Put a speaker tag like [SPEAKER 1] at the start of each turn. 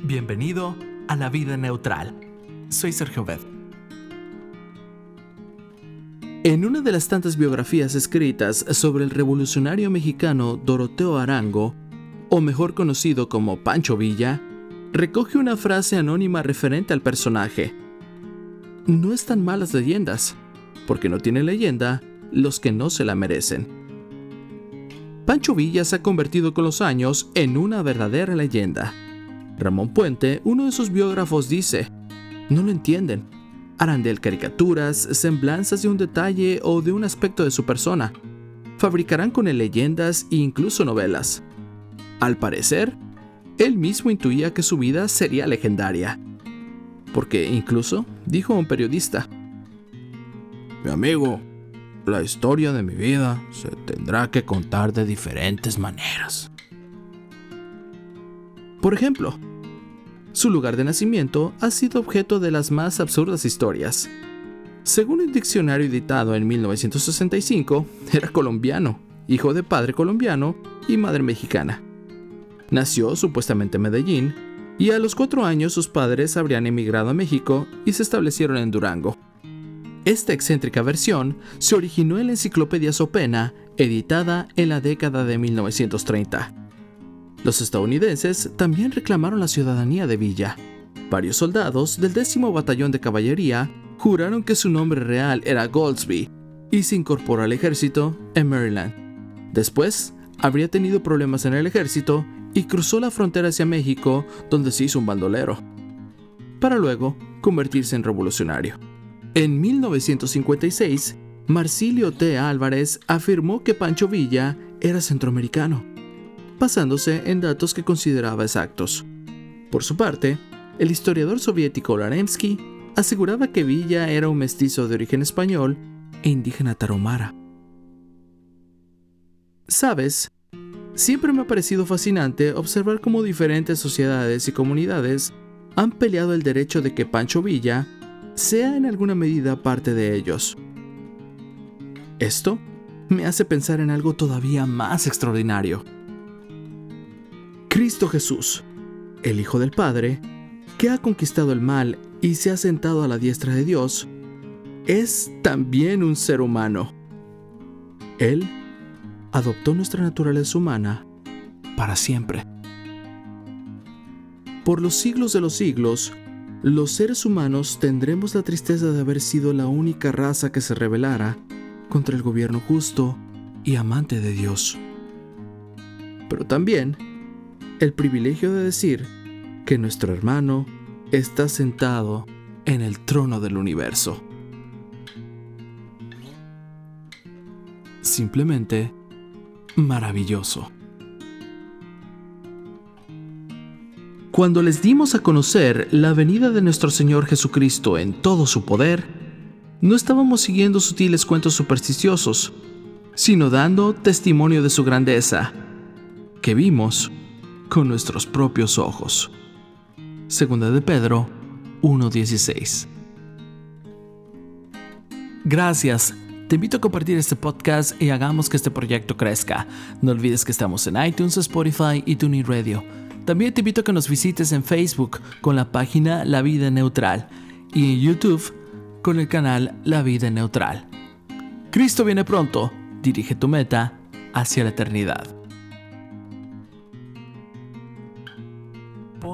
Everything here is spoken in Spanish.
[SPEAKER 1] Bienvenido a la vida neutral. Soy Sergio Beth. En una de las tantas biografías escritas sobre el revolucionario mexicano Doroteo Arango, o mejor conocido como Pancho Villa, recoge una frase anónima referente al personaje. No están malas leyendas, porque no tiene leyenda los que no se la merecen. Pancho Villa se ha convertido con los años en una verdadera leyenda Ramón Puente, uno de sus biógrafos, dice, no lo entienden. Harán de él caricaturas, semblanzas de un detalle o de un aspecto de su persona. Fabricarán con él leyendas e incluso novelas. Al parecer, él mismo intuía que su vida sería legendaria. Porque incluso dijo a un periodista, Mi amigo, la historia de mi vida se tendrá que contar de diferentes maneras. Por ejemplo, su lugar de nacimiento ha sido objeto de las más absurdas historias. Según un diccionario editado en 1965, era colombiano, hijo de padre colombiano y madre mexicana. Nació supuestamente en Medellín y a los cuatro años sus padres habrían emigrado a México y se establecieron en Durango. Esta excéntrica versión se originó en la enciclopedia Sopena, editada en la década de 1930. Los estadounidenses también reclamaron la ciudadanía de Villa. Varios soldados del décimo batallón de caballería juraron que su nombre real era Goldsby y se incorporó al ejército en Maryland. Después, habría tenido problemas en el ejército y cruzó la frontera hacia México, donde se hizo un bandolero, para luego convertirse en revolucionario. En 1956, Marsilio T. Álvarez afirmó que Pancho Villa era centroamericano basándose en datos que consideraba exactos. Por su parte, el historiador soviético Larensky aseguraba que Villa era un mestizo de origen español e indígena taromara. Sabes, siempre me ha parecido fascinante observar cómo diferentes sociedades y comunidades han peleado el derecho de que Pancho Villa sea en alguna medida parte de ellos. Esto me hace pensar en algo todavía más extraordinario. Cristo Jesús, el Hijo del Padre, que ha conquistado el mal y se ha sentado a la diestra de Dios, es también un ser humano. Él adoptó nuestra naturaleza humana para siempre. Por los siglos de los siglos, los seres humanos tendremos la tristeza de haber sido la única raza que se rebelara contra el gobierno justo y amante de Dios. Pero también el privilegio de decir que nuestro hermano está sentado en el trono del universo. Simplemente maravilloso. Cuando les dimos a conocer la venida de nuestro Señor Jesucristo en todo su poder, no estábamos siguiendo sutiles cuentos supersticiosos, sino dando testimonio de su grandeza, que vimos con nuestros propios ojos. Segunda de Pedro 1.16. Gracias. Te invito a compartir este podcast y hagamos que este proyecto crezca. No olvides que estamos en iTunes, Spotify y TuneIn Radio. También te invito a que nos visites en Facebook con la página La Vida Neutral y en YouTube con el canal La Vida Neutral. Cristo viene pronto. Dirige tu meta hacia la eternidad.